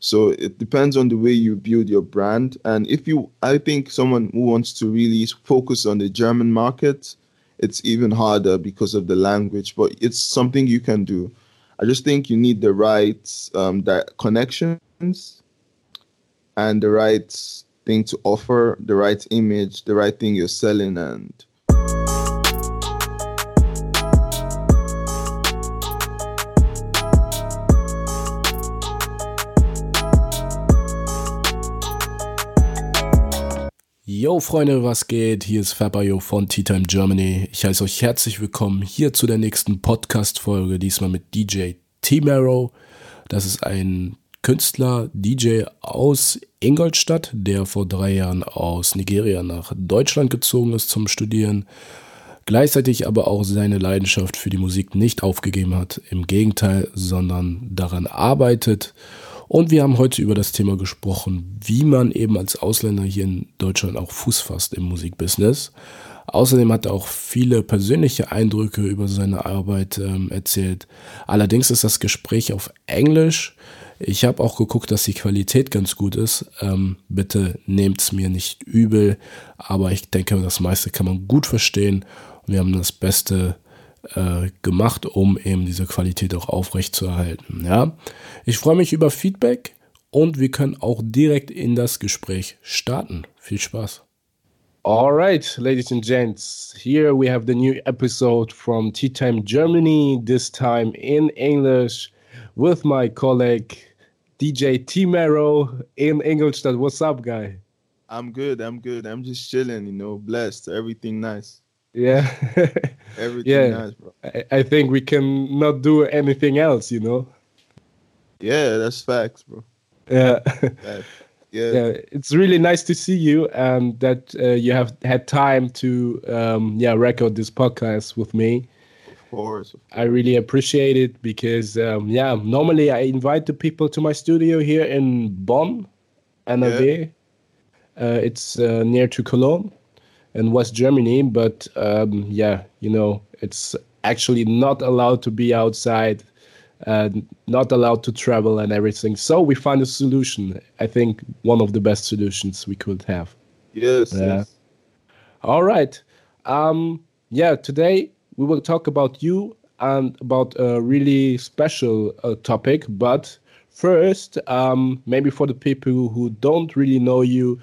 So it depends on the way you build your brand. And if you, I think someone who wants to really focus on the German market, it's even harder because of the language, but it's something you can do. I just think you need the right um, that connections and the right thing to offer, the right image, the right thing you're selling, and Yo Freunde, was geht? Hier ist Fabayo von Tea Time Germany. Ich heiße euch herzlich willkommen hier zu der nächsten Podcast-Folge, diesmal mit DJ T-Marrow. Das ist ein Künstler, DJ aus Ingolstadt, der vor drei Jahren aus Nigeria nach Deutschland gezogen ist zum Studieren. Gleichzeitig aber auch seine Leidenschaft für die Musik nicht aufgegeben hat. Im Gegenteil, sondern daran arbeitet und wir haben heute über das Thema gesprochen, wie man eben als Ausländer hier in Deutschland auch Fuß fasst im Musikbusiness. Außerdem hat er auch viele persönliche Eindrücke über seine Arbeit ähm, erzählt. Allerdings ist das Gespräch auf Englisch. Ich habe auch geguckt, dass die Qualität ganz gut ist. Ähm, bitte nehmt es mir nicht übel, aber ich denke, das meiste kann man gut verstehen. Wir haben das Beste äh, gemacht, um eben diese Qualität auch aufrechtzuerhalten. Ja? Ich freue mich über Feedback und wir können auch direkt in das Gespräch starten. Viel Spaß. All right, ladies and gents, here we have the new episode from Tea Time Germany, this time in English, with my colleague DJ T Mero in Ingolstadt. What's up, guy? I'm good. I'm good. I'm just chilling, you know, blessed. Everything nice. Yeah. Everything yeah. nice, bro. I, I think we can not do anything else, you know. Yeah, that's facts, bro. Yeah. yeah. Yeah, it's really nice to see you and that uh, you have had time to um, yeah record this podcast with me. Of course, of course. I really appreciate it because um, yeah, normally I invite the people to my studio here in Bonn, NRW. Yeah. Uh, it's uh, near to Cologne in West Germany, but um, yeah, you know, it's actually not allowed to be outside and not allowed to travel and everything. So we find a solution. I think one of the best solutions we could have. Yes. Yeah. Yes. All right. Um, yeah. Today we will talk about you and about a really special uh, topic. But first, um, maybe for the people who don't really know you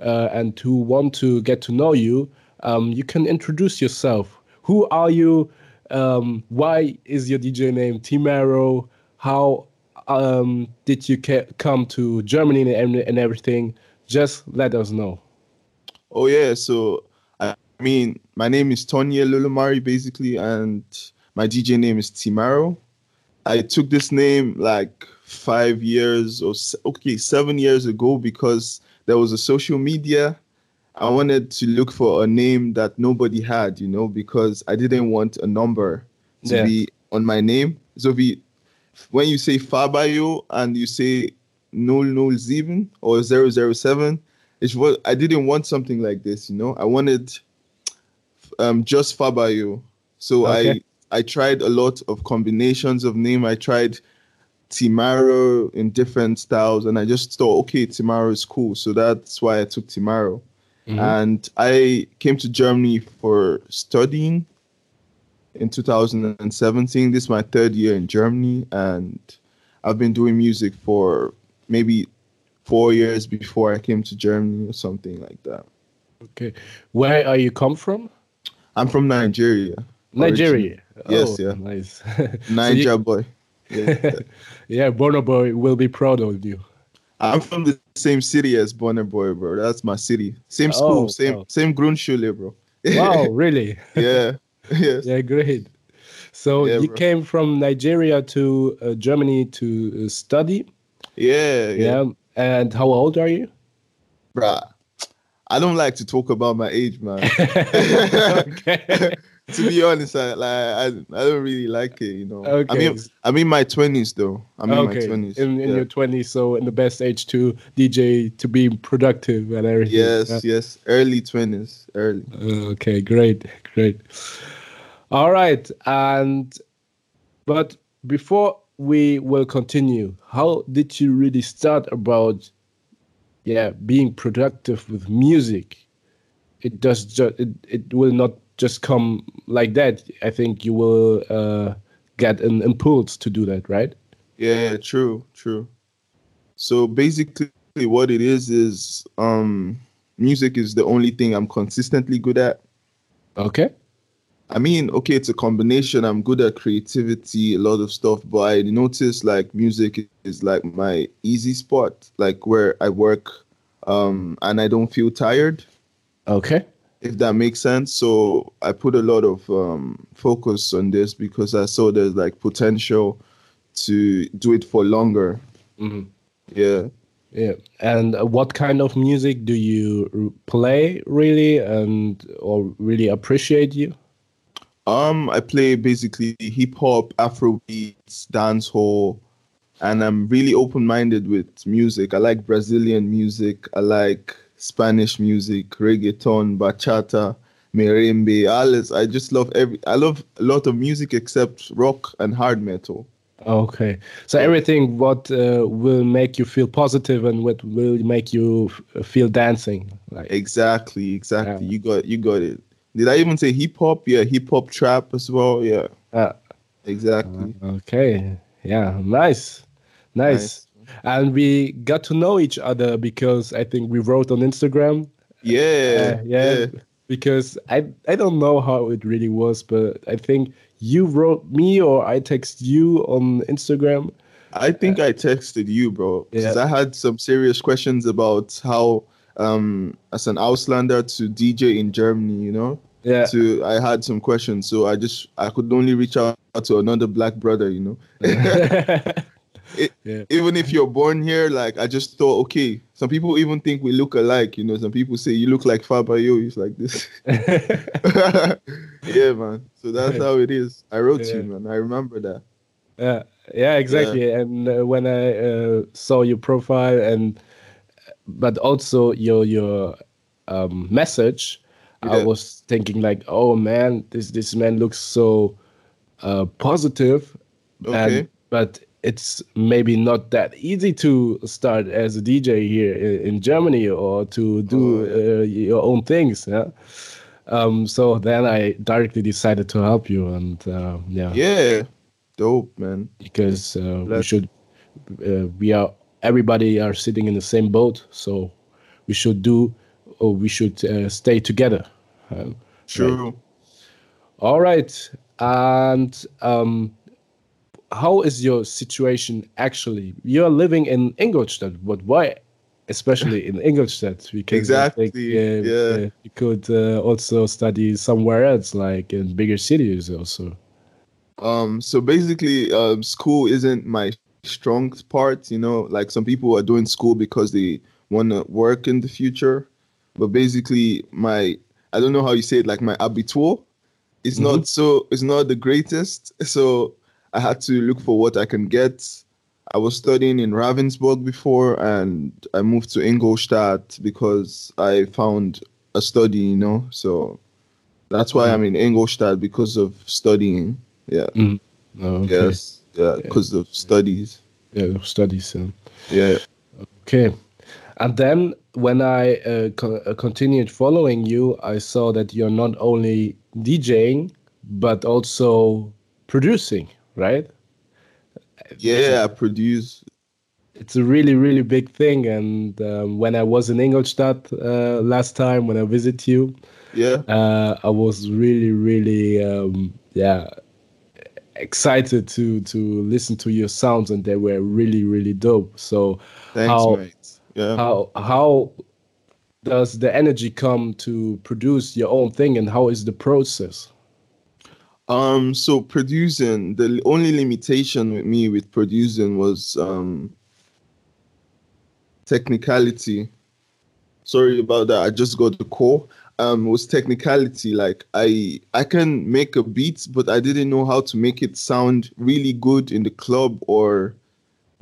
uh, and who want to get to know you, um, you can introduce yourself. Who are you? Um, why is your DJ name Timaro? How um, did you come to Germany and, and everything? Just let us know. Oh yeah, so I mean, my name is Tonya Lulumari basically, and my DJ name is Timaro. I took this name like five years or okay, seven years ago because there was a social media I wanted to look for a name that nobody had, you know, because I didn't want a number to yeah. be on my name. So we, when you say Fabio and you say 007 or 007, it's what I didn't want something like this, you know. I wanted um, just Fabio. So okay. I I tried a lot of combinations of name. I tried Timaro in different styles, and I just thought, okay, Timaro is cool. So that's why I took Timaro. Mm-hmm. And I came to Germany for studying in 2017. This is my third year in Germany, and I've been doing music for maybe four years before I came to Germany or something like that. Okay, where are you come from? I'm from Nigeria. Nigeria. Yes, oh, yeah. Nice. Niger so you, boy. Yeah, yeah, Burna Boy will be proud of you. I'm from the same city as Burna Boy, bro. That's my city. Same school, oh, same oh. same Grundschule, bro. wow, really? yeah. Yes. Yeah, great. So yeah, you bro. came from Nigeria to uh, Germany to uh, study. Yeah, yeah, yeah. And how old are you? Bruh, I don't like to talk about my age, man. okay to be honest, I like I, I don't really like it. You know. Okay. I mean, I'm in my twenties though. I'm in okay. my twenties. In, in yeah. your twenties, so in the best age to DJ to be productive and everything. Yes, yeah. yes, early twenties, early. Okay, great, great. All right, and but before we will continue, how did you really start about, yeah, being productive with music? It does just it, it will not just come like that. I think you will uh, get an impulse to do that, right? Yeah, true, true. So basically, what it is is um, music is the only thing I'm consistently good at. Okay. I mean, okay, it's a combination. I'm good at creativity, a lot of stuff, but I notice like music is like my easy spot, like where I work um, and I don't feel tired. Okay. If that makes sense. So I put a lot of um, focus on this because I saw there's like potential to do it for longer. Mm-hmm. Yeah. Yeah. And what kind of music do you r- play really and or really appreciate you? Um, I play basically hip hop, Afro beats, dancehall, and I'm really open minded with music. I like Brazilian music. I like Spanish music, reggaeton, bachata, merengue, alles. I just love every. I love a lot of music except rock and hard metal. Okay, so everything what uh, will make you feel positive and what will make you feel dancing, like Exactly, exactly. Yeah. You got you got it. Did I even say hip hop? Yeah, hip hop trap as well. Yeah, uh, exactly. okay, yeah, nice, nice. And we got to know each other because I think we wrote on Instagram. Yeah, Uh, yeah, yeah. because I I don't know how it really was, but I think you wrote me or I text you on Instagram. I think I texted you, bro, because Yeah. I had some serious questions about how, um, as an Auslander to DJ in Germany, you know, Yeah, to I had some questions, so I just I could only reach out to another black brother, you know. It- Yeah. Even if you're born here, like I just thought, okay. Some people even think we look alike, you know. Some people say you look like Fabayo. He's like this. yeah, man. So that's how it is. I wrote Yeah. you, man. I remember that. Yeah, yeah, exactly. And uh, when I uh, saw your profile and but also your your um, message, I was thinking like, oh man, this this man looks so uh, positive. Okay. And, but it's maybe not that easy to start as a DJ here in, in Germany or to do Oh, uh, your own things. Yeah. Um, so then I directly decided to help you, and uh, yeah, Yeah. Dope, man. because uh, we should uh, we are everybody are sitting in the same boat so we should do or we should uh, stay together um, True. all right and um, how is your situation actually you're living in ingolstadt but why especially in ingolstadt I think, Exactly, uh, yeah. uh, you could uh, also study somewhere else like in bigger cities also Um, so basically, um, school isn't my strong part. You know, like some people are doing school because they want to work in the future. But basically, my I don't know how you say it. Like my abitur, is not so. It's not the greatest. So I had to look for what I can get. I was studying in Ravensburg before, and I moved to Ingolstadt because I found a study. You know, so that's why I'm in Ingolstadt because of studying. Yeah. Oh, okay. Yes. Yeah, because of studies. yeah studies uh, Yeah. Okay. And then when I uh, co- uh, continued following you, I saw that you're not only DJing, but also producing, right? Yeah, I produce. It's a really, really big thing. And um, when I was in Ingolstadt uh, last time, when I visited you, Yeah. uh, I was really, really, um, yeah, excited to to listen to your sounds, and they were really, really dope. So Thanks, how mate. Yeah. how how does the energy come to produce your own thing and how is the process Um, so producing, the only limitation with me with producing was um technicality. Sorry about that. I just got the call. Um, was technicality. Like I I can make a beat, but I didn't know how to make it sound really good in the club or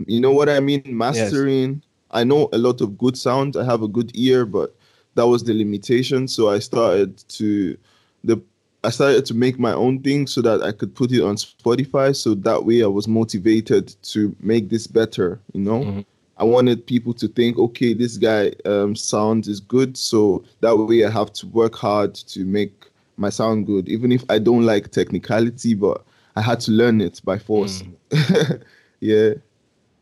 you know what I mean? Mastering. I know a lot of good sound. I have a good ear, but that was the limitation. So I started to the I started to make my own thing so that I could put it on Spotify. So that way I was motivated to make this better, you know? Mm-hmm. I wanted people to think, okay, this guy um, sound is good. So that way I have to work hard to make my sound good, even if I don't like technicality, but I had to learn it by force. Mm. yeah.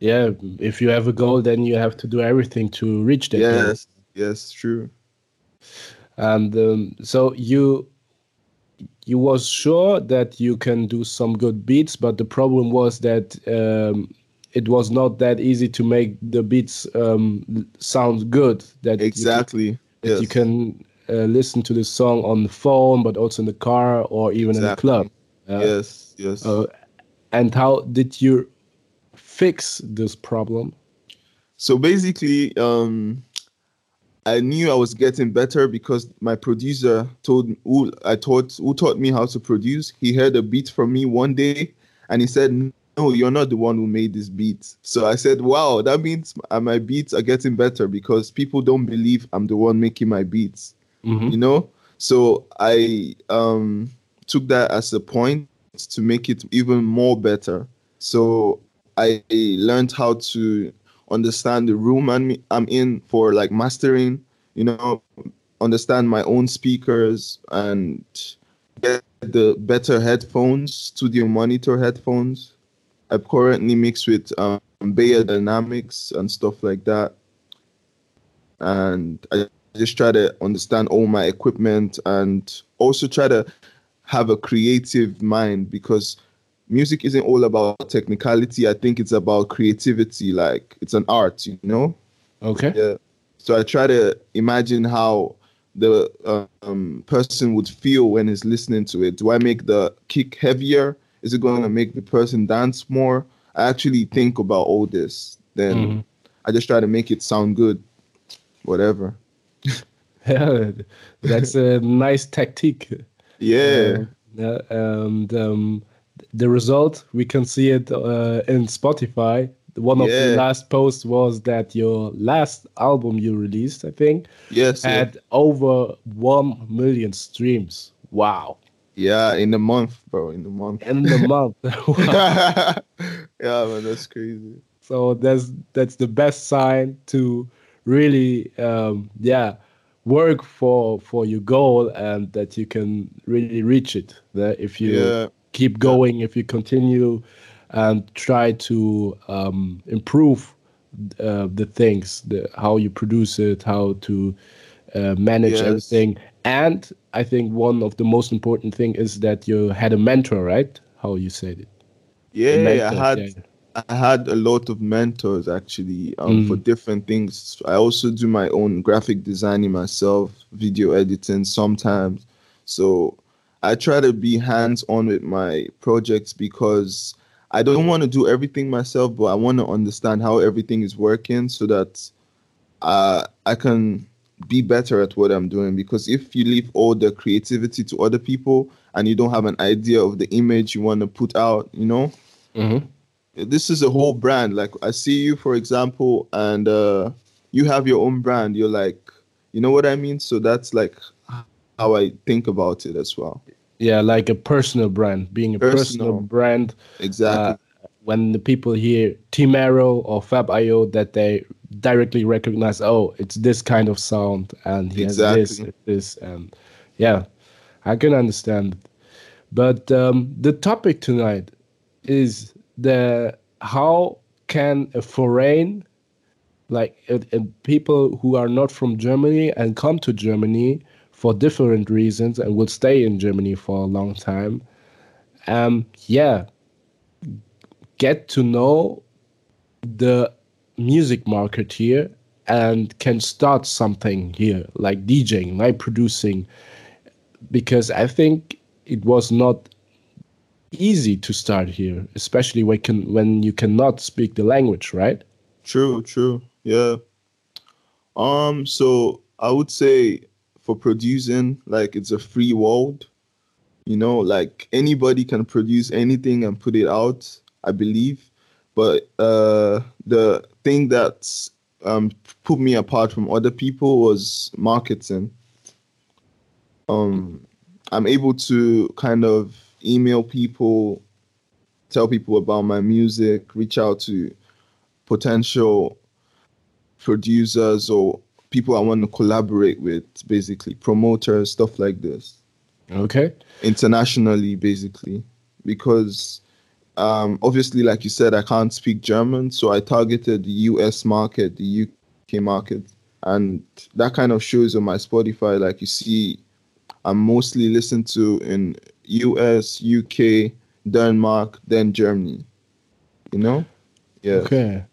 Yeah. If you have a goal, then you have to do everything to reach that. Yes. Goal. Yes, true. And um, so you you was sure that you can do some good beats, but the problem was that um, it was not that easy to make the beats um, sound good. That exactly you, that yes. you can uh, listen to the song on the phone, but also in the car or even exactly. in the club. Uh, yes, yes. Uh, and how did you fix this problem? So basically, um, I knew I was getting better because my producer told who I taught who taught me how to produce. He heard a beat from me one day, and he said, "No, you're not the one who made this beat." So I said, "Wow, that means my beats are getting better because people don't believe I'm the one making my beats." Mm-hmm. You know, so I um, took that as a point to make it even more better. So I learned how to understand the room I'm, I'm in for like mastering, you know, understand my own speakers and get the better headphones, studio monitor headphones. I currently mix with um, Beyerdynamics and stuff like that. And I just try to understand all my equipment and also try to have a creative mind because music isn't all about technicality. I think it's about creativity. Like it's an art, you know. Okay. Yeah. So I try to imagine how the um, person would feel when he's listening to it. Do I make the kick heavier? Is it going to make the person dance more? I actually think about all this. Then mm-hmm. I just try to make it sound good, whatever. yeah, that's a nice tactic. Yeah. Uh, and um, the result we can see it uh, in Spotify. One of yeah. the last posts was that your last album you released, I think, yes, had yeah. over one million streams. Wow. Yeah, in the month, bro. In the month. In the month. yeah, man, that's crazy. So that's that's the best sign to really, um, yeah, work for for your goal and that you can really reach it. That if you yeah keep going if you continue and try to um, improve uh, the things, the, how you produce it, how to uh, manage yes. everything. And I think one of the most important thing is that you had a mentor, right? How you said it? Yeah, mentor, I had. Yeah. I had a lot of mentors actually um, mm. for different things. I also do my own graphic designing myself, video editing sometimes. So I try to be hands on with my projects because I don't want to do everything myself, but I want to understand how everything is working so that uh, I can be better at what I'm doing. Because if you leave all the creativity to other people and you don't have an idea of the image you want to put out, you know, mm-hmm. this is a whole brand. Like I see you, for example, and uh, you have your own brand. You're like, you know what I mean? So that's like how I think about it as well. Yeah, like a personal brand, being a personal, personal brand. Exactly. Uh, when the people hear Timaro or Fab.io, that they directly recognize, oh, it's this kind of sound, and he exactly. has this, this, and yeah, I can understand. But um, the topic tonight is the how can a foreign like uh, uh, people who are not from Germany and come to Germany for different reasons and will stay in Germany for a long time. Um, yeah, get to know the music market here and can start something here, like DJing, like producing, because I think it was not easy to start here, especially when can when you cannot speak the language, right? True, true, yeah. Um, so I would say for producing like it's a free world. You know like anybody can produce anything and put it out i believe. But uh the thing that um put me apart from other people was marketing. Um I'm able to kind of email people, tell people about my music, reach out to potential producers or people I want to collaborate with, basically promoters, stuff like this. Okay. Internationally, basically, because um, obviously, like you said, I can't speak German, so I targeted the US market, the UK market, and that kind of shows on my Spotify. Like you see, I'm mostly listened to in US, UK, Denmark, then Germany. You know? Yeah. Okay.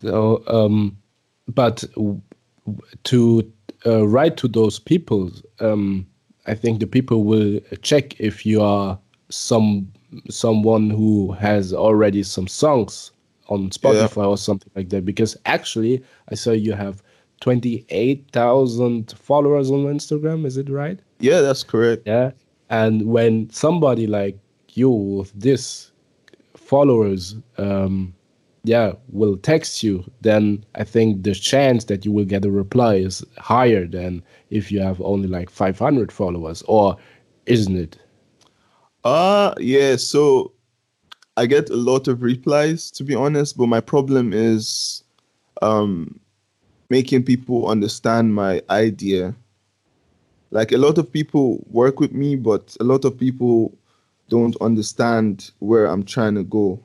So, um, but to uh, write to those people, um, I think the people will check if you are some someone who has already some songs on Spotify yeah. or something like that. Because actually, I saw you have twenty eight thousand followers on Instagram. Is it right? Yeah, that's correct. Yeah, and when somebody like you with this followers um, yeah will text you then i think the chance that you will get a reply is higher than if you have only like 500 followers or isn't it? Uh yeah so i get a lot of replies to be honest but my problem is um making people understand my idea. Like a lot of people work with me but a lot of people don't understand where i'm trying to go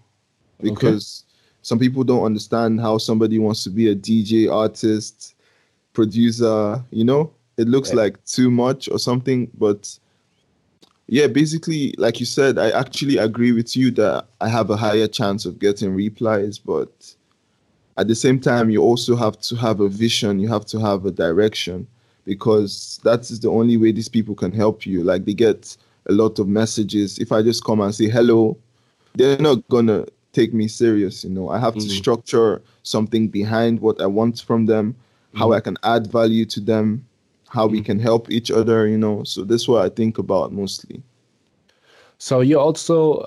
because okay some people don't understand how somebody wants to be a DJ, artist, producer, you know? It looks yeah. like too much or something, but yeah, basically, like you said, I actually agree with you that I have a higher chance of getting replies, but at the same time, you also have to have a vision, you have to have a direction because that is the only way these people can help you. Like they get a lot of messages. If I just come and say hello, they're not gonna take me serious. You know, I have mm. to structure something behind what I want from them, mm. how I can add value to them, how mm. we can help each other. You know, so that's what I think about mostly. So you also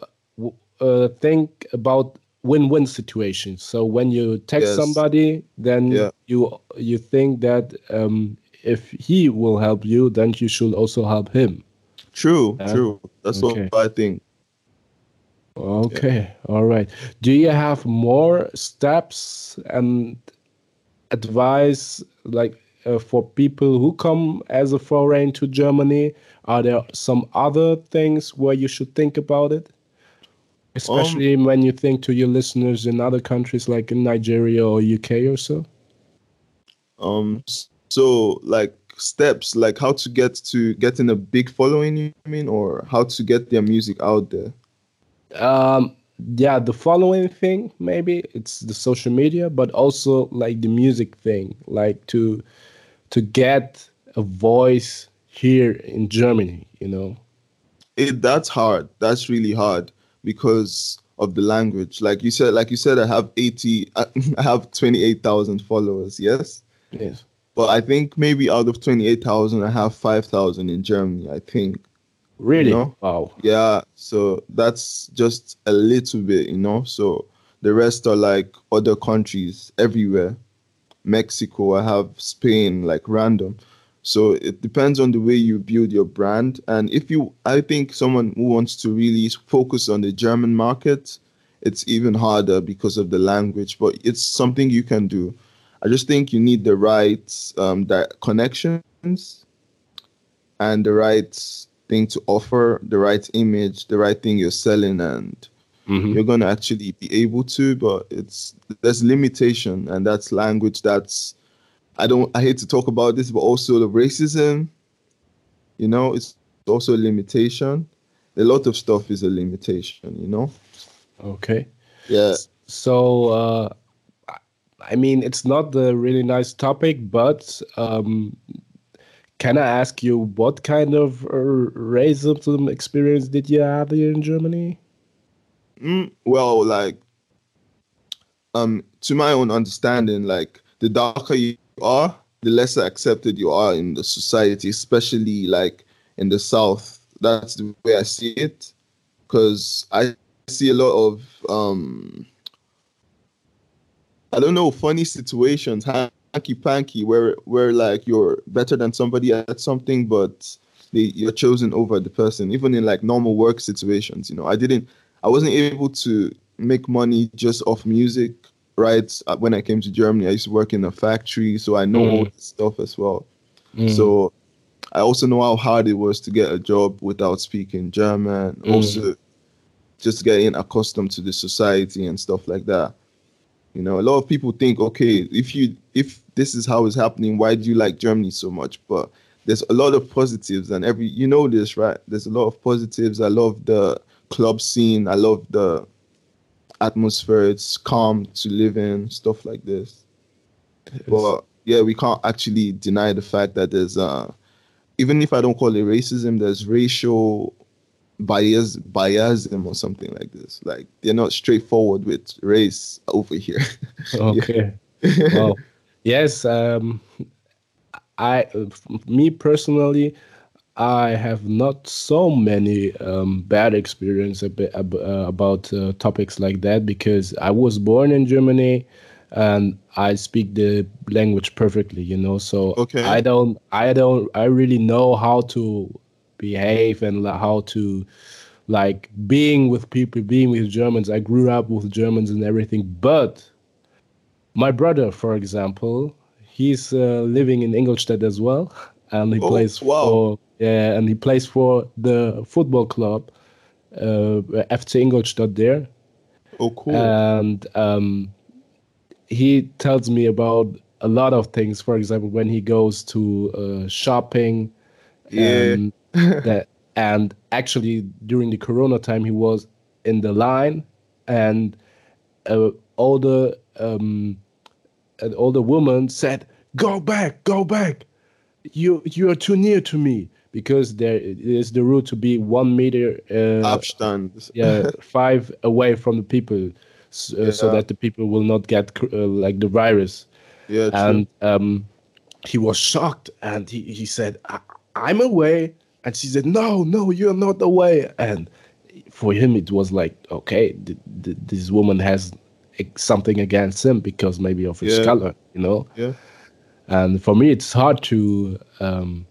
uh, think about win-win situations. So when you text yes. somebody, then yeah. you you think that um, if he will help you, then you should also help him. True, yeah? true. That's okay. what I think. Okay, all right. Do you have more steps and advice like uh, for people who come as a foreign to Germany? Are there some other things where you should think about it? Especially um, when you think to your listeners in other countries like in Nigeria or UK or so? Um so like steps like how to get to getting a big following you mean or how to get their music out there um yeah the following thing maybe it's the social media but also like the music thing like to to get a voice here in germany you know? It that's hard. That's really hard because of the language. Like you said like you said i have 80 i have 28000 followers yes? Yes. But i think maybe out of 28000 i have 5000 in germany i think Really? You know? Wow. Yeah. So that's just a little bit, you know. So the rest are like other countries everywhere. Mexico, I have Spain, like random. So it depends on the way you build your brand. And if you, I think someone who wants to really focus on the German market, it's even harder because of the language, but it's something you can do. I just think you need the right um, that connections and the right thing to offer, the right image, the right thing you're selling, and mm-hmm. you're gonna actually be able to. But it's there's limitation, and that's language. That's I don't I hate to talk about this, but also the racism. You know, it's also a limitation. A lot of stuff is a limitation. You know. Okay. Yeah. So. uh I mean, it's not the really nice topic, but um, can I ask you what kind of uh, racism experience did you have here in Germany? Mm, well, like, um, to my own understanding, like the darker you are, the lesser accepted you are in the society, especially like in the south. That's the way I see it, because I see a lot of um, I don't know, funny situations hanky panky where where like you're better than somebody at something, but they you're chosen over the person, even in like normal work situations. You know, I didn't, I wasn't able to make money just off music. Right uh, when I came to Germany, I used to work in a factory, so I know mm. all this stuff as well. Mm. So I also know how hard it was to get a job without speaking German. Mm. Also, just getting accustomed to the society and stuff like that. You know, a lot of people think, okay, if you if this is how it's happening, why do you like Germany so much? But there's a lot of positives, and every you know this, right? There's a lot of positives. I love the club scene. I love the atmosphere. It's calm to live in, stuff like this. Yes. But yeah, we can't actually deny the fact that there's uh even if I don't call it racism, there's racial bias biasm or something like this. Like they're not straightforward with race over here. okay. well, yes. Um, I, me personally, I have not so many um, bad experience bit, uh, about uh, topics like that because I was born in Germany and I speak the language perfectly, you know. So okay. I don't, I don't, I really know how to behave and how to like being with people, being with Germans. I grew up with Germans and everything, but my brother, for example, he's uh, living in Ingolstadt as well, and he oh, plays wow. for yeah, and he plays for the football club uh, FC Ingolstadt there. Oh, cool! And um, he tells me about a lot of things. For example, when he goes to uh, shopping, yeah. that and actually during the Corona time he was in the line, and uh, all the um, an older woman said, "Go back, go back. You you are too near to me." Because there is the rule to be one meter uh, Abstand. yeah, five away from the people so, yeah. so that the people will not get uh, like the virus. Yeah, and um, he was shocked, and he, he said, "I'm away," and she said, "No, no, you're not away." And for him, it was like, okay, th- th- this woman has something against him because maybe of his yeah. color, you know. Yeah. And for me, it's hard to um,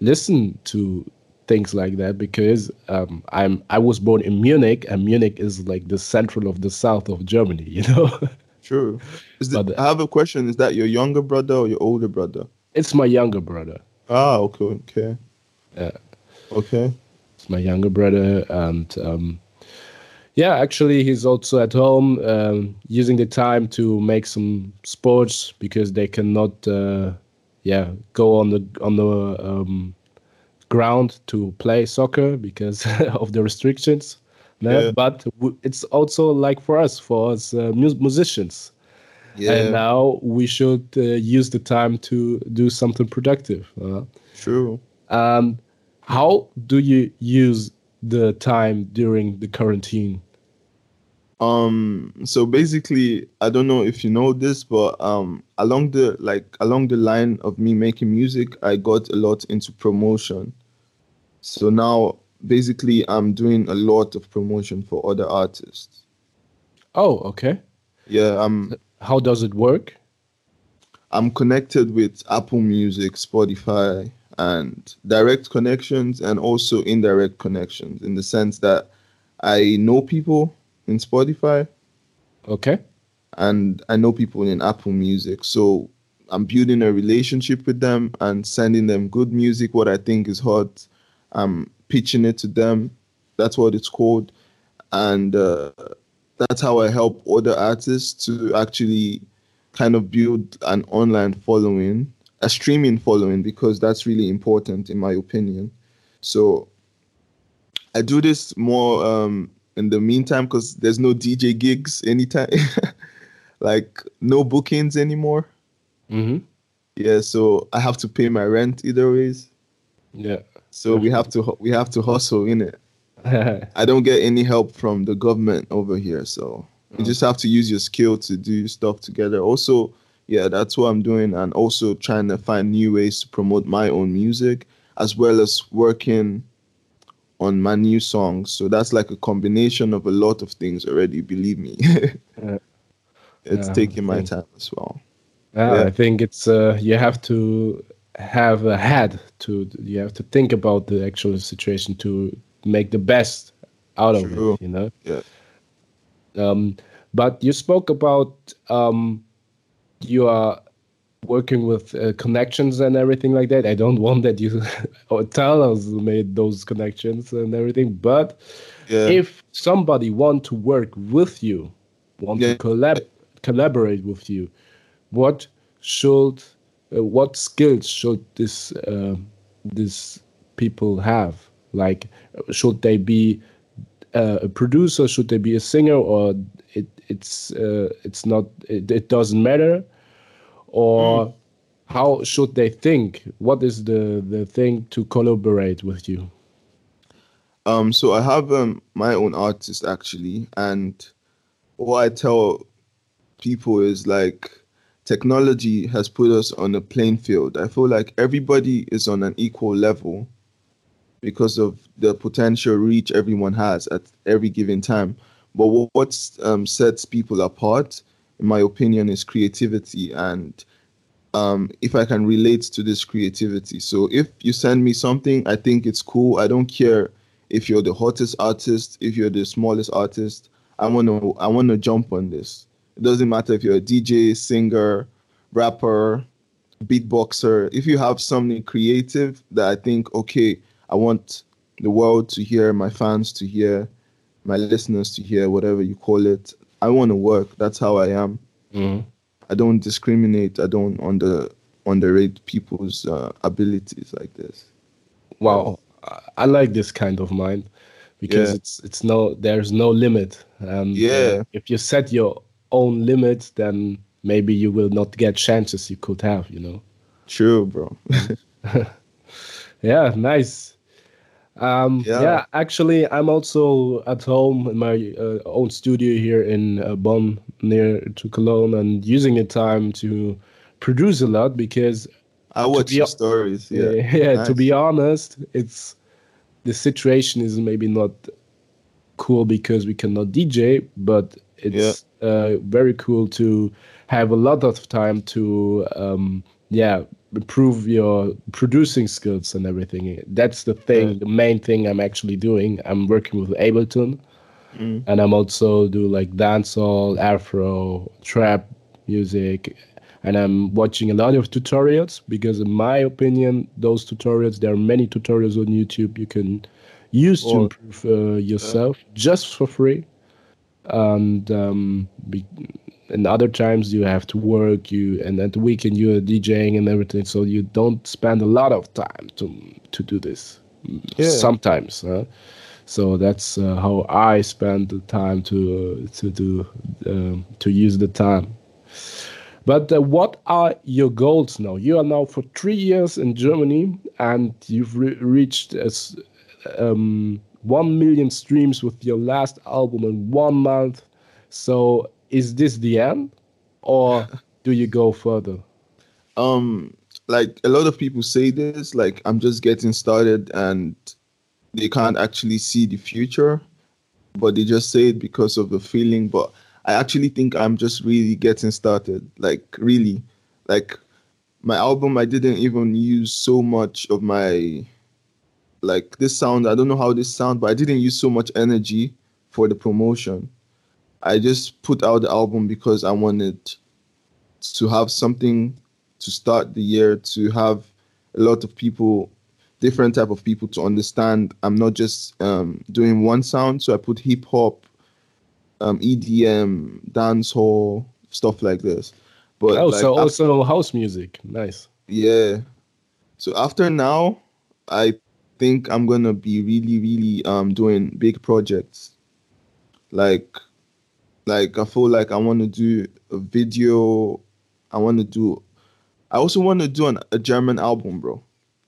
listen to things like that because um, I'm I was born in Munich and Munich is like the central of the south of Germany, you know. True. Is but, I have a question. Is that your younger brother or your older brother? It's my younger brother. Ah, okay, okay. Yeah. Okay. It's my younger brother, and um, yeah, actually, he's also at home um, using the time to make some sports because they cannot, uh, yeah, go on the on the um, ground to play soccer because of the restrictions. Yeah. But it's also like for us, for us uh, musicians. Yeah. And now we should uh, use the time to do something productive. Uh, True. Um, how do you use the time during the quarantine? Um, so basically, I don't know if you know this, but um, along the like along the line of me making music, I got a lot into promotion. So now basically I'm doing a lot of promotion for other artists. Oh, okay. Yeah, I'm How does it work? I'm connected with Apple Music, Spotify, and direct connections and also indirect connections in the sense that I know people in Spotify. Okay. And I know people in Apple Music. So I'm building a relationship with them and sending them good music, what I think is hot, I'm pitching it to them. That's what it's called, and uh, that's how I help other artists to actually kind of build an online following, a streaming following, because that's really important in my opinion. So I do this more um, in the meantime because there's no DJ gigs anytime, like no bookings anymore. Mm-hmm. Yeah, so I have to pay my rent either ways. Yeah. So we have to we have to hustle in it. I don't get any help from the government over here, so you just have to use your skill to do stuff together. Also, yeah, that's what I'm doing, and also trying to find new ways to promote my own music as well as working on my new songs. So that's like a combination of a lot of things already. Believe me, yeah. it's yeah, taking my time as well. Yeah, yeah, I think it's uh, you have to have a head to you have to think about the actual situation to make the best out of True. it you know yeah um but you spoke about um you are working with uh, connections and everything like that i don't want that you tell us made those connections and everything but yeah. if somebody want to work with you want yeah. to collab collaborate with you what should uh, what skills should this uh, this people have? Like, should they be uh, a producer? Should they be a singer? Or it it's uh, it's not it, it, doesn't matter? Or mm. how should they think? What is the the thing to collaborate with you? Um, so I have um, my own artist actually, and what I tell people is like technology has put us on a playing field. I feel like everybody is on an equal level because of the potential reach everyone has at every given time. But what um, sets people apart, in my opinion, is creativity. And um, if I can relate to this creativity. So if you send me something, I think it's cool. I don't care if you're the hottest artist, if you're the smallest artist. I want to I want to jump on this. It doesn't matter if you're a DJ, singer, rapper, beatboxer. If you have something creative that I think, okay, I want the world to hear, my fans to hear, my listeners to hear, whatever you call it, I want to work. That's how I am. Mm-hmm. I don't discriminate. I don't under underrate people's uh, abilities like this. Wow, I like this kind of mind because yeah. it's it's no there's no limit. And yeah, uh, if you set your own limits, then maybe you will not get chances you could have, you know. True, bro. yeah, nice. Um, yeah. yeah. actually, I'm also at home in my uh, own studio here in uh, Bonn, near to Cologne, and using the time to produce a lot because I watch your stories. Yeah, yeah. yeah nice. To be honest, it's the situation is maybe not cool because we cannot DJ, but it's yeah. uh, very cool to have a lot of time to um, yeah improve your producing skills and everything. That's the thing, the main thing I'm actually doing. I'm working with Ableton, mm. and I'm also do like dancehall, Afro, trap music, and I'm watching a lot of tutorials because, in my opinion, those tutorials there are many tutorials on YouTube you can use or, to improve uh, yourself uh, just for free and um, be, and other times you have to work you and at the weekend you're DJing and everything so you don't spend a lot of time to to do this yeah. sometimes huh? so that's uh, how I spend the time to uh, to do um, to use the time but uh, what are your goals now you are now for three years in Germany and you've re reached as um, 1 million streams with your last album in one month. So is this the end or do you go further? Um like a lot of people say this like I'm just getting started and they can't actually see the future but they just say it because of the feeling. But I actually think I'm just really getting started like really. Like my album I didn't even use so much of my like this sound. I don't know how this sound but i didn't use so much energy for the promotion i just put out the album because i wanted to have something to start the year to have a lot of people different type of people to understand. I'm not just um, doing one sound so i put hip hop um, edm dancehall stuff like this. But oh like, so also house music. Nice. Yeah. So after now i think I'm gonna be really, really um doing big projects. Like, like I feel like I want to do a video. I want to do. I also want to do an, a German album, bro.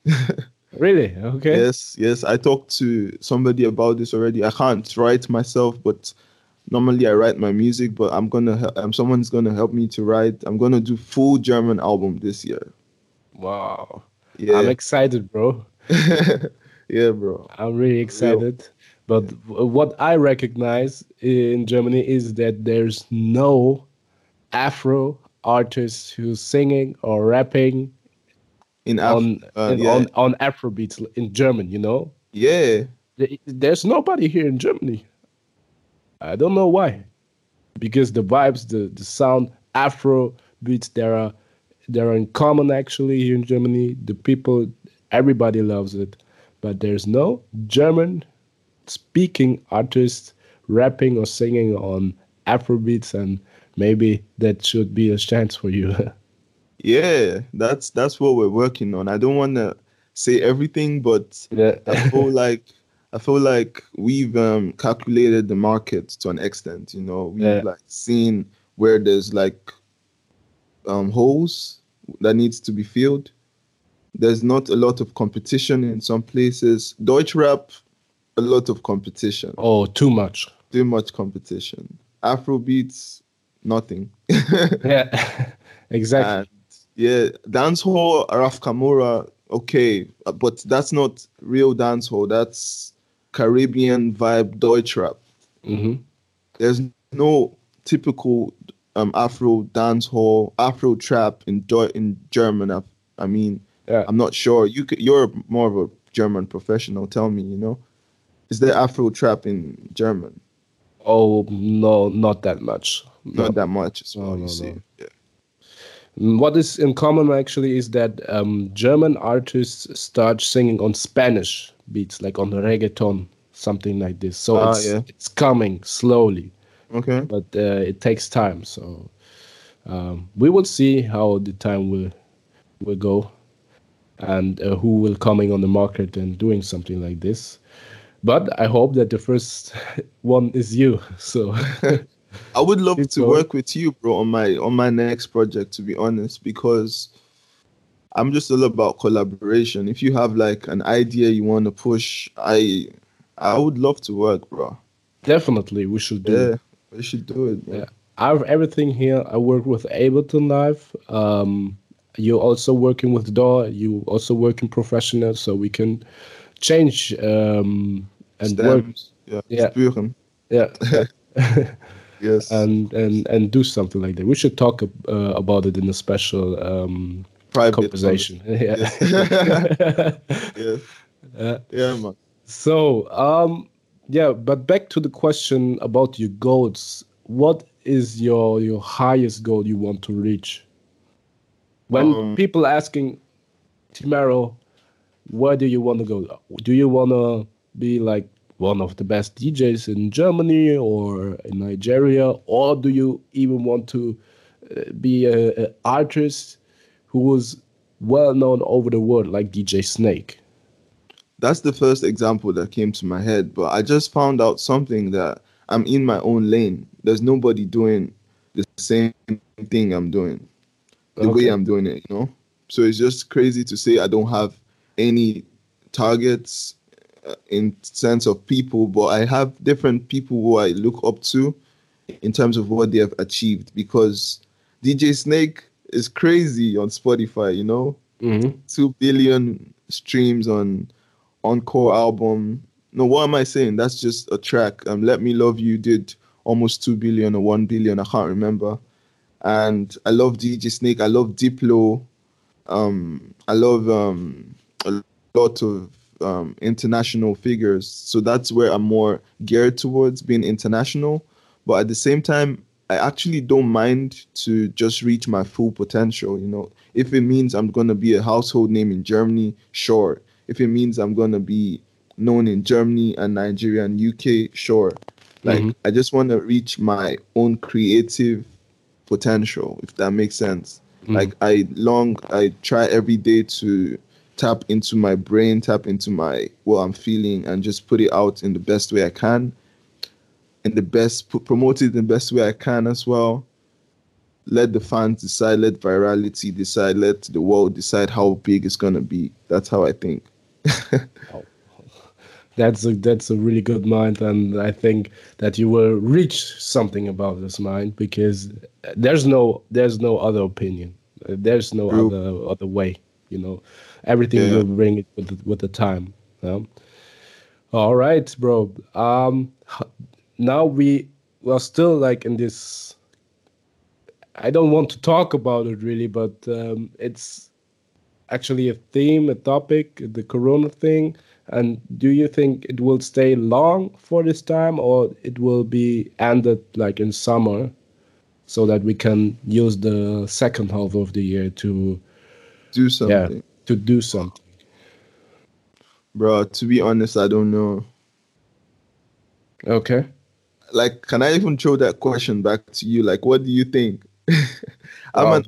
really? Okay. Yes, yes. I talked to somebody about this already. I can't write myself, but normally I write my music. But I'm gonna. Um, someone's gonna help me to write. I'm gonna do full German album this year. Wow. Yeah. I'm excited, bro. yeah, bro. I'm really excited. But what I recognize in Germany is that there's no Afro artist who's singing or rapping in Af- on uh, in, yeah. on on Afrobeats in German. You know, yeah, there's nobody here in Germany. I don't know why, because the vibes, the the sound, Afro beats, there are they're in common actually here in Germany. The people, everybody loves it, but there's no German speaking artist rapping or singing on Afro beats, and maybe that should be a chance for you. yeah. That's that's what we're working on. I don't want to say everything, but yeah. I feel like I feel like we've um, calculated the market to an extent. You know, we've Yeah. like seen where there's like um, holes that needs to be filled. There's not a lot of competition in some places. Deutsch rap, a lot of competition. oh, too much. Too much competition. Afro beats, nothing. Yeah, exactly. And yeah, dancehall, RAF Camora, okay, but that's not real dancehall. That's Caribbean vibe Deutsch rap. hmm There's no typical um, Afro dancehall, Afro trap in Deu- in German. I, I mean, Yeah. I'm not sure. You could, you're more of a German professional. Tell me, you know, is there Afro trap in German? Oh no, not that much. No. Not that much as well. No, you no, see, no. yeah. Mm, What is in common actually is that um, German artists start singing on Spanish beats, like on the reggaeton, something like this. So Ah, it's, yeah. it's coming slowly, Okay. but uh, it takes time. So um, we will see how the time will will go, and uh, who will coming on the market and doing something like this. But I hope that the first one is you. So I would love to work with you, bro, on my on my next project. To be honest, because I'm just all about collaboration. If you have like an idea you want to push, I I would love to work, bro. definitely we should do. Yeah, we should do it. Bro. Yeah. I have everything here. I work with Ableton Live. Um, you're also working with DAW. You also working professional, so we can change um, and work. Stems, Yeah. spuren. Yeah, Yes. and and and do something like that. We should talk uh, about it in a special um, Private conversation. Yeah. yes. Uh, Yeah, man. So, um, yeah, but back to the question about your goals. What is your your highest goal you want to reach? When Um, people asking, Timaro, where do you want to go? Do you want to be like one of the best DJs in Germany or in Nigeria, or do you even want to uh, be a, a artist who is well known over the world, like DJ Snake? that's the first example that came to my head. But I just found out something that I'm in my own lane. There's nobody doing the same thing I'm doing, the Okay. way I'm doing it, you know? So it's just crazy to say I don't have any targets in sense of people, but I have different people who I look up to in terms of what they have achieved because DJ Snake is crazy on Spotify, you know? Mm-hmm. two billion streams on Encore album. No, what am I saying? That's just a track. Um, Let Me Love You did almost two billion or one billion. I can't remember. And I love DJ Snake. I love Diplo. Um, I love um a lot of um international figures. So that's where I'm more geared towards being international. But at the same time, I actually don't mind to just reach my full potential. You know, if it means I'm gonna be a household name in Germany, sure. If it means I'm gonna be known in Germany and Nigeria and UK, sure. Like Mhm. I just want to reach my own creative potential, if that makes sense. Mhm. Like I long, I try every day to tap into my brain, tap into my what I'm feeling, and just put it out in the best way I can in the best promote it in the best way I can as well. Let the fans decide, let virality decide, let the world decide how big it's gonna be. That's how I think. That's a that's a really good mind, and I think that you will reach something about this mind because there's no there's no other opinion. There's no True. other other way. You know, everything Yeah. will bring it with the, with the time. Yeah? All right, bro. Um, now we we're still like in this. I don't want to talk about it really, but um, it's actually a theme, a topic, the Corona thing. And do you think it will stay long for this time, or it will be ended like in summer, so that we can use the second half of the year to do something? Yeah, to do something. Bro, to be honest, I don't know. Okay. Like, can I even throw that question back to you? Like, what do you think? I'm an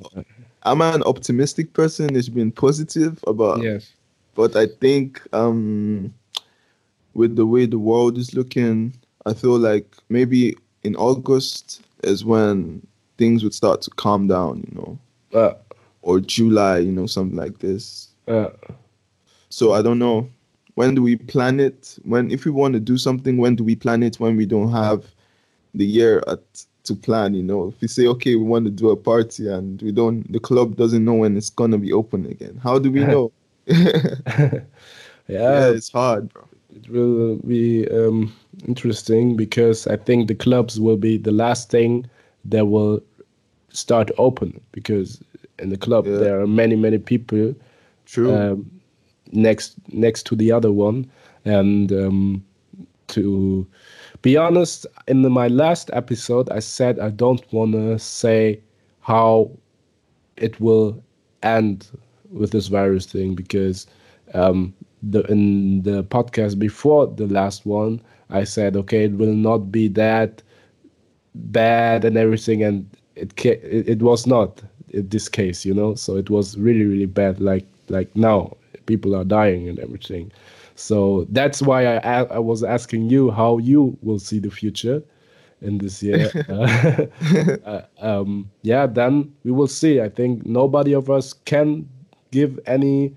I'm an optimistic person. It's been positive about yes, but I think um with the way the world is looking, I feel like maybe in August is when things would start to calm down. You know, uh, or July. You know, something like this. uh, So I don't know. When do we plan it? When if we want to do something, when do we plan it? When we don't have the year at to plan, you know. If we say okay, we want to do a party and we don't the club doesn't know when it's gonna be open again. How do we know? yeah, yeah, it's hard, bro. it will be um, interesting because I think the clubs will be the last thing that will start open because in the club Yeah. there are many many people True. um, next next to the other one and um, to be honest in the, my last episode i said i don't want to say how it will end with this virus thing because um, the in the podcast before the last one i said okay it will not be that bad and everything and it ca- it, it was not this case you know? So it was really really bad like like now people are dying and everything. So that's why I I was asking you how you will see the future in this year. Uh, um yeah then we will see. I think nobody of us can give any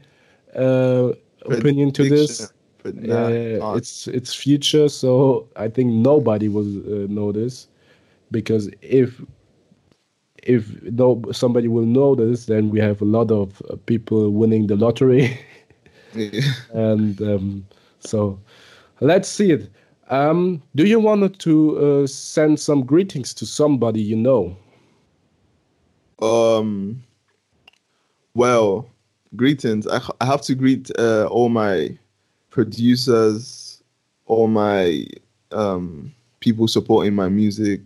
uh opinion to this. but uh, it's it's future so i think nobody will uh, know this. Because if if no somebody will know this then we have a lot of uh, people winning the lottery Yeah. and um, so let's see it um, do you want to uh, send some greetings to somebody you know Um. Well, greetings. I, I have to greet uh, all my producers, all my um, people supporting my music,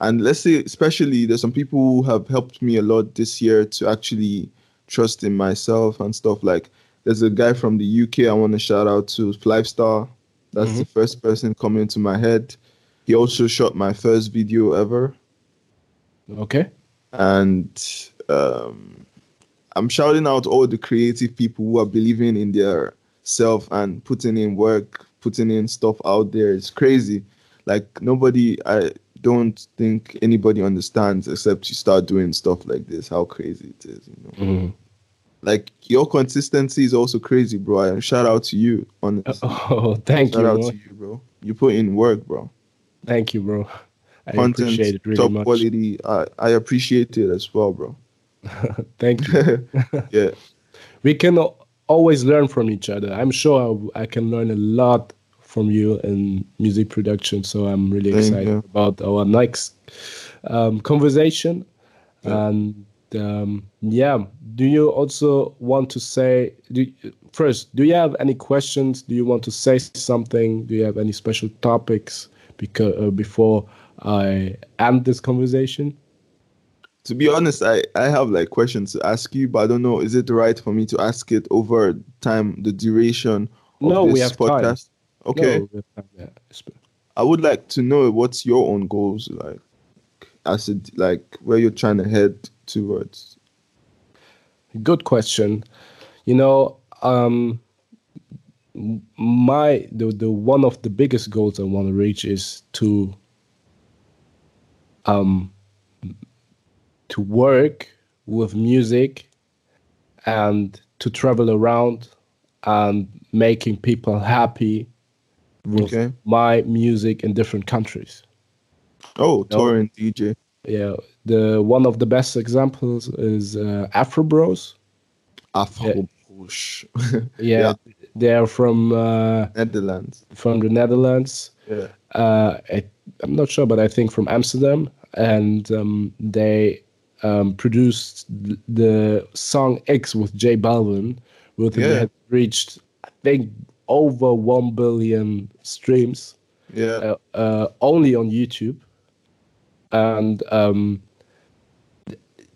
and let's say especially there's some people who have helped me a lot this year to actually trust in myself and stuff. Like there's a guy from the UK I want to shout out to, Flyvestar. That's the first person coming to my head. He also shot my first video ever okay and um, I'm shouting out all the creative people who are believing in their self and putting in work, putting in stuff out there. It's crazy. Like nobody, I don't think anybody understands except you start doing stuff like this. How crazy it is, you know. Mhm. Like your consistency is also crazy, bro. And shout out to you, honestly. oh thank you shout out bro. to you, bro. You put in work, bro. thank you bro i Content, appreciate it really top much quality. I, I appreciate it as well, bro. thank you yeah. we can always learn from each other. I'm sure I, I can learn a lot from you in music production. So I'm really Thank excited you. about our next um, conversation. Yeah. And um, yeah, do you also want to say do, first? Do you have any questions? Do you want to say something? Do you have any special topics? Because uh, before I end this conversation. to be honest, I, I have like questions to ask you, but I don't know. Is it right for me to ask it over time, the duration of No, this we have time. Okay. No, we have time, yeah. Sp- I would like to know what's your own goals like, as a, like where you're trying to head towards. Good question. You know, um, my the the one of the biggest goals I want to reach is to um to work with music and to travel around and making people happy with Okay. my music in different countries. Oh, touring DJ. Yeah, the one of the best examples is uh, Afro Bros. Afro Bros. Yeah, Yeah. they're from uh, Netherlands. from the Netherlands. Yeah. Uh, I, I'm not sure, but I think from Amsterdam, and um, they um, produced the song X with J Balvin, with yeah. had reached I think over one billion streams. Yeah, uh, uh, only on YouTube, and um,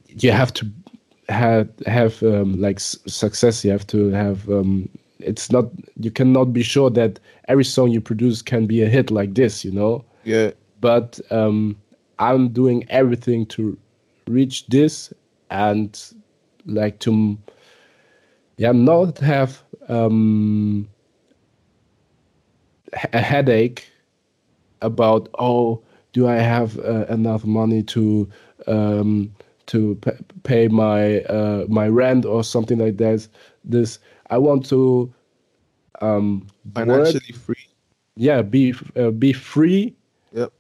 you have to have have um, like success. You have to have. Um, it's not. You cannot be sure that every song you produce can be a hit like this. You know. Yeah. But um, I'm doing everything to reach this and like to yeah not have um, a headache about oh do I have uh, enough money to um, to pay my uh, my rent or something like that. This I want to um, financially work, free. Yeah, be uh, be free. Yep.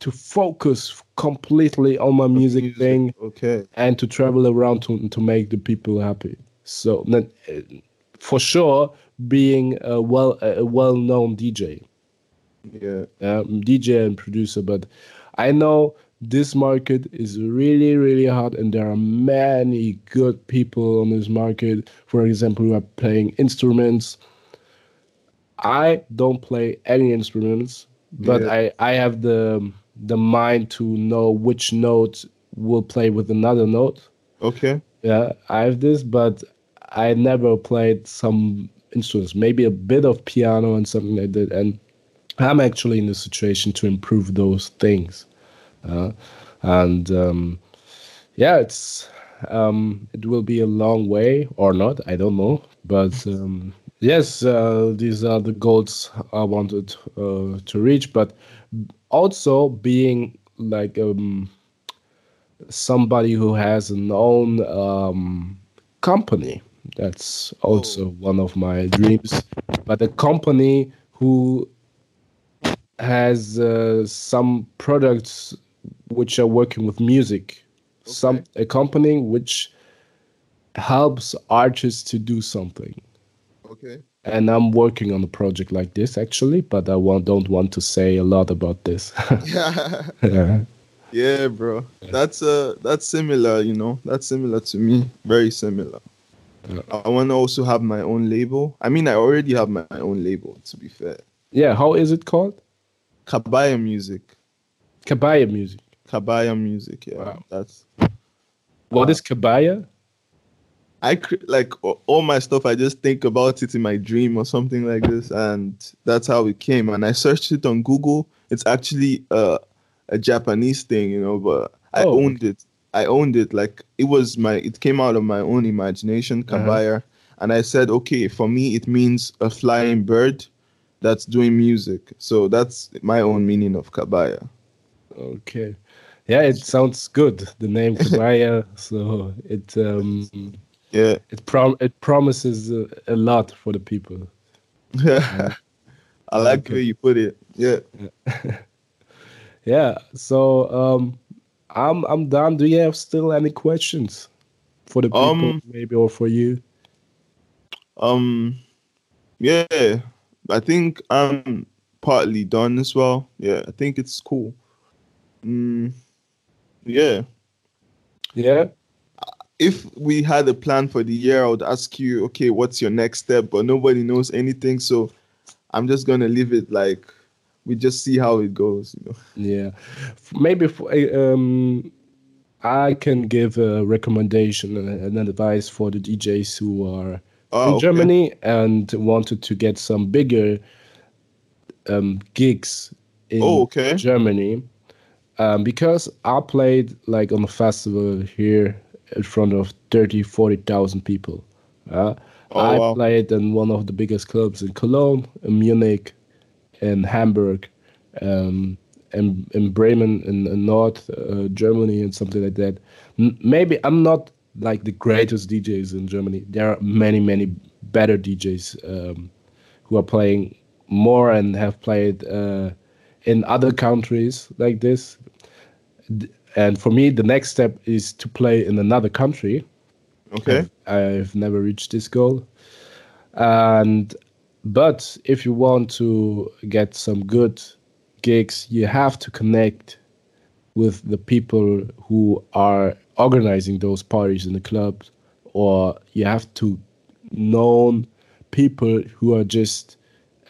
To focus completely on my music, music, thing. Okay. And to travel around to to make the people happy. So then, uh, for sure, being a well a well known DJ. Yeah. Um, DJ and producer, but I know this market is really really hot, and there are many good people on this market for example who are playing instruments i don't play any instruments but yeah. i i have the the mind to know which note will play with another note okay yeah i have this but i never played some instruments maybe a bit of piano and something like that and i'm actually in a situation to improve those things uh, and um, yeah, it's um, it will be a long way or not. I don't know, but um, yes, uh, these are the goals I wanted uh, to reach. But also being like um, somebody who has an own um, company. That's also oh. one of my dreams. But a company who has uh, some products which are working with music, okay. some a company which helps artists to do something. Okay. And I'm working on a project like this actually, but I want, don't want to say a lot about this. yeah. yeah. Yeah, bro. That's uh that's similar, you know. That's similar to me. Very similar. Yeah. I want to also have my own label. I mean, I already have my own label, to be fair. Yeah, how is it called? Kabaya Music. Kabaya Music. Kabaya music. Yeah, wow. that's what is Kabaya? I like all my stuff. I just think about it in my dream or something like this, and that's how it came. And I searched it on Google. It's actually uh, a Japanese thing, you know, but I oh, owned okay. it. I owned it. Like it was my. It came out of my own imagination. Kabaya, uh-huh. and I said, okay, for me, it means a flying bird that's doing music. So that's my own meaning of Kabaya. Okay yeah, it sounds good. The name Kabaya, so it um, yeah, it prom it promises a, a lot for the people. Yeah, I like okay. the way you put it. Yeah, yeah. So um, I'm I'm done. Do you have still any questions for the people, um, maybe, or for you? Um, yeah, I think I'm partly done as well. Yeah, I think it's cool. Mm, yeah. Yeah. If we had a plan for the year, I would ask you, okay, what's your next step? But nobody knows anything. So I'm just going to leave it like we just see how it goes. You know? Yeah. Maybe for, um, I can give a recommendation and an advice for the DJs who are oh, in okay. Germany and wanted to get some bigger um, gigs in oh, okay. Germany um, because I played like on a festival here in front of 30, 40,000 people. Uh, oh, I wow. played in one of the biggest clubs in Cologne, in Munich, in Hamburg, um, in, in Bremen, in, in North uh, Germany, and something like that. N- maybe I'm not like the greatest DJs in Germany. There are many, many better DJs um, who are playing more and have played uh, in other countries like this and for me the next step is to play in another country okay i've, I've never reached this goal and but if you want to get some good gigs you have to connect with the people who are organizing those parties in the clubs, or you have to know people who are just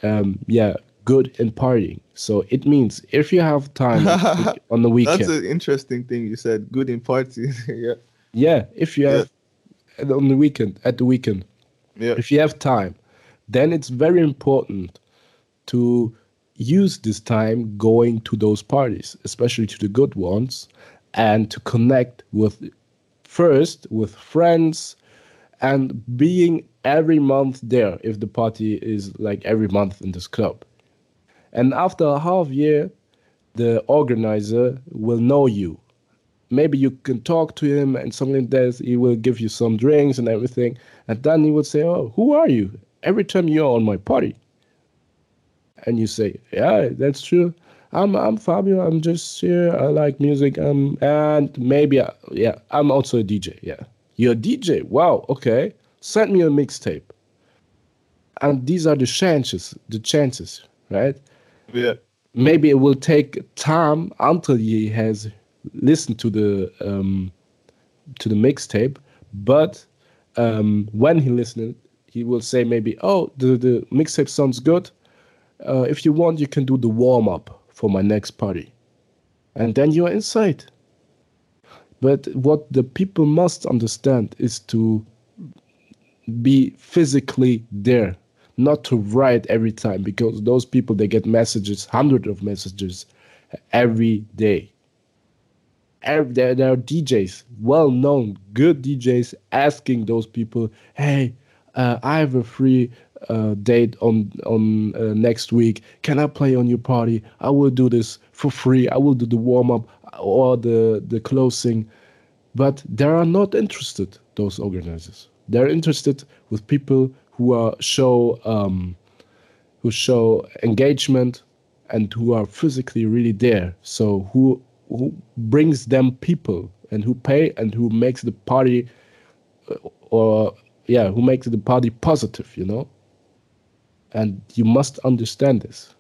um, yeah good in partying. So it means if you have time on the weekend. That's an interesting thing you said. Good in party. yeah. Yeah, if you have yeah. on the weekend at the weekend. Yeah. If you have time, then it's very important to use this time going to those parties, especially to the good ones, and to connect with first with friends and being every month there if the party is like every month in this club. And after a half year, the organizer will know you. Maybe you can talk to him and something like that. He will give you some drinks and everything. And then he would say, Oh, who are you? Every time you're on my party. And you say, Yeah, that's true. I'm I'm Fabio. I'm just here. I like music. Um, and maybe uh, yeah, I'm also a DJ. Yeah, you're a DJ. Wow. Okay. Send me a mixtape. And these are the chances. The chances, right? Yeah. Maybe it will take time until he has listened to the um, to the mixtape, but um, when he listened, he will say maybe, "Oh, the the mixtape sounds good. Uh, if you want, you can do the warm up for my next party," and then you are inside. But what the people must understand is to be physically there not to write every time because those people they get messages hundreds of messages every day every, there, there are djs well known good djs asking those people hey uh, i have a free uh, date on on uh, next week. Can i play on your party? I will do this for free. I will do the warm-up or the the closing. But they are not interested those organizers. They're interested with people who are show um, who show engagement and who are physically really there. So who who brings them people and who pay and who makes the party uh, or yeah who makes the party positive you know? And you must understand this.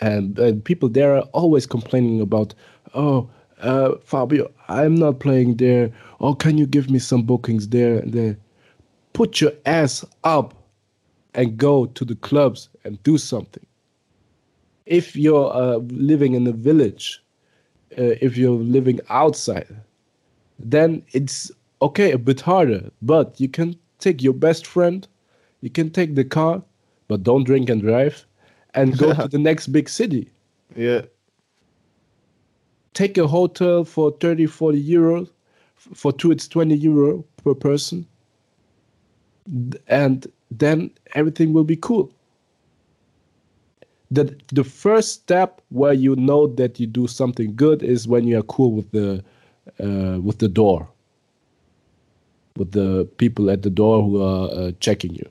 And, and people there are always complaining about oh uh, fabio i'm not playing there. Oh can you give me some bookings there and there? Put your ass up and go to the clubs and do something. If you're uh, living in a village, uh, if you're living outside, then it's okay, a bit harder. But you can take your best friend, you can take the car, but don't drink and drive, and go to the next big city. Yeah. Take a hotel for 30, 40 euros. For two, it's 20 euro per person and then everything will be cool. The, the first step where you know that you do something good is when you are cool with the uh, with the door, with the people at the door who are uh, checking you.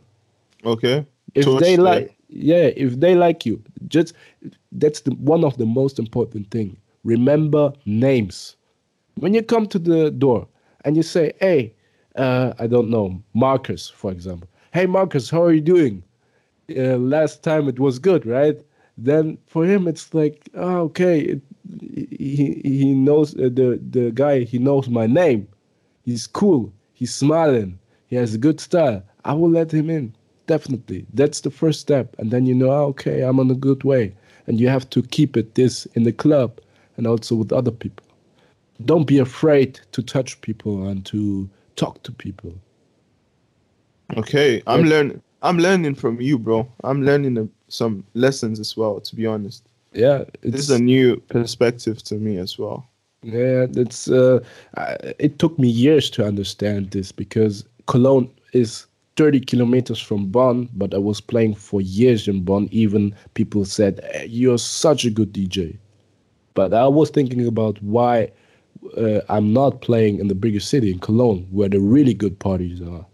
Okay. If they like, yeah, if they like you, just that's the one of the most important thing. Remember names. When you come to the door and you say, "Hey, uh, I don't know, Marcus, for example. Hey, Marcus, how are you doing? Uh, last time it was good, right? Then for him, it's like, oh, okay, it, he he knows uh, the the guy. He knows my name. He's cool. He's smiling. He has a good style. I will let him in. Definitely. That's the first step. And then you know, ah, okay, I'm on a good way. And you have to keep it this in the club and also with other people. Don't be afraid to touch people and to talk to people. Okay, I'm learning. I'm learning from you, bro. I'm learning some lessons as well. To be honest. Yeah, this is a new perspective to me as well. Yeah, it's. Uh, it took me years to understand this because Cologne is 30 kilometers from Bonn, but I was playing for years in Bonn. Even people said, hey, "You're such a good DJ," but I was thinking about why uh, I'm not playing in the bigger city in Cologne, where the really good parties are.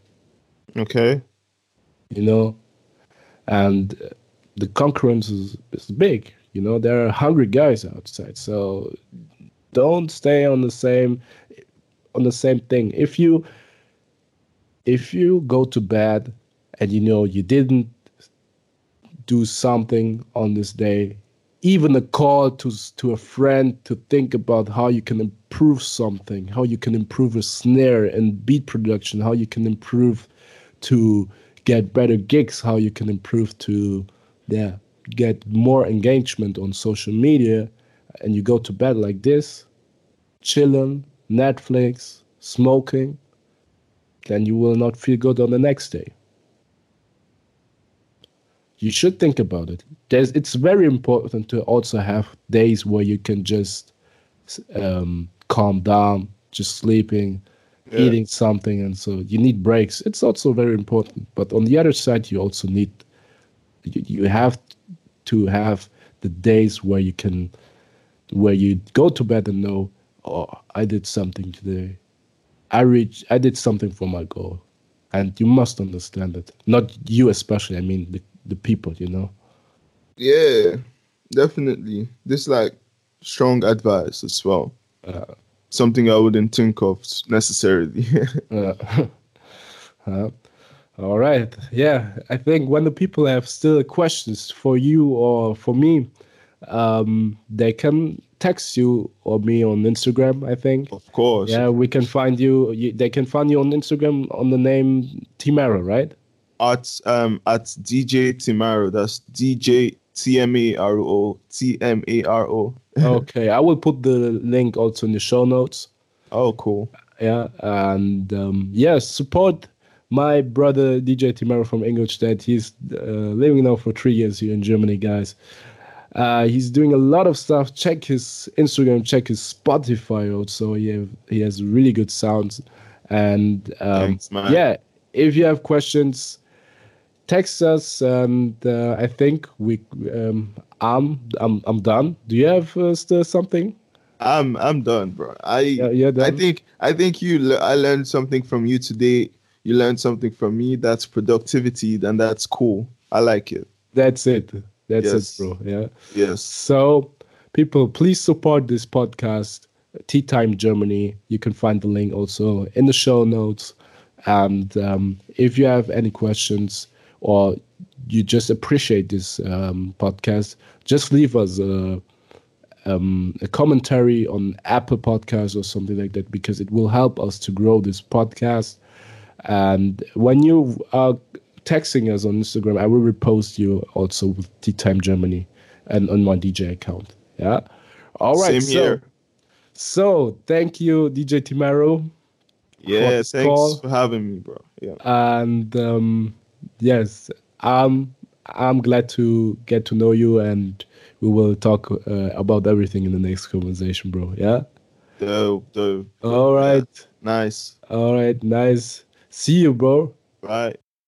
Okay. You know, and the concurrence is, is big. You know, there are hungry guys outside, so don't stay on the same on the same thing. If you if you go to bed and you know you didn't do something on this day, even a call to to a friend to think about how you can improve something, how you can improve a snare and beat production, how you can improve to get better gigs, how you can improve to yeah get more engagement on social media, and you go to bed like this, chilling, Netflix, smoking, then you will not feel good on the next day. You should think about it. There's, it's very important to also have days where you can just um, calm down, just sleeping, yeah. eating something, and so you need breaks. It's also very important. But on the other side, you also need you, you have to have the days where you can where you go to bed and know, oh, I did something today. I reached, I did something for my goal, and you must understand that. Not you especially. I mean the the people. You know. Yeah, definitely. This like strong advice as well. Uh, Something I wouldn't think of necessarily. uh, uh, all right. Yeah, I think when the people have still questions for you or for me, um, they can text you or me on Instagram. I think. Of course. Yeah, we can find you. you they can find you on Instagram on the name Timaro, right? At um at DJ Timaro. That's DJ T M A R O T M A R O. Okay, I will put the link also in the show notes. Oh, cool. Yeah, and um, yeah, support my brother DJ Timaro from Ingolstadt. He's uh, living now for three years here in Germany, guys. Uh, he's doing a lot of stuff. Check his Instagram, check his Spotify also. He have, he has really good sounds. And um, Thanks, yeah, if you have questions, text us. And uh, I think we um, I'm I'm I'm done. Do you have uh, still something? I'm I'm done, bro. I yeah, I think I think you I learned something from you today. You learned something from me. That's productivity, and that's cool. I like it. That's it. That's yes. it, bro. Yeah. Yes. So, people, please support this podcast, Tea Time Germany. You can find the link also in the show notes. And um, if you have any questions or you just appreciate this um, podcast, just leave us a, um, a commentary on Apple Podcasts or something like that because it will help us to grow this podcast. And when you are texting us on Instagram, I will repost you also with Tea Time Germany and on my DJ account. Yeah. All right. Same so, here. So thank you, DJ Timaro. Yeah, thanks call. for having me, bro. Yeah. And um, yes, I'm I'm glad to get to know you, and we will talk uh, about everything in the next conversation, bro. Yeah. Dope, dope. All right. Yeah. Nice. All right, nice. See you, bro. Bye.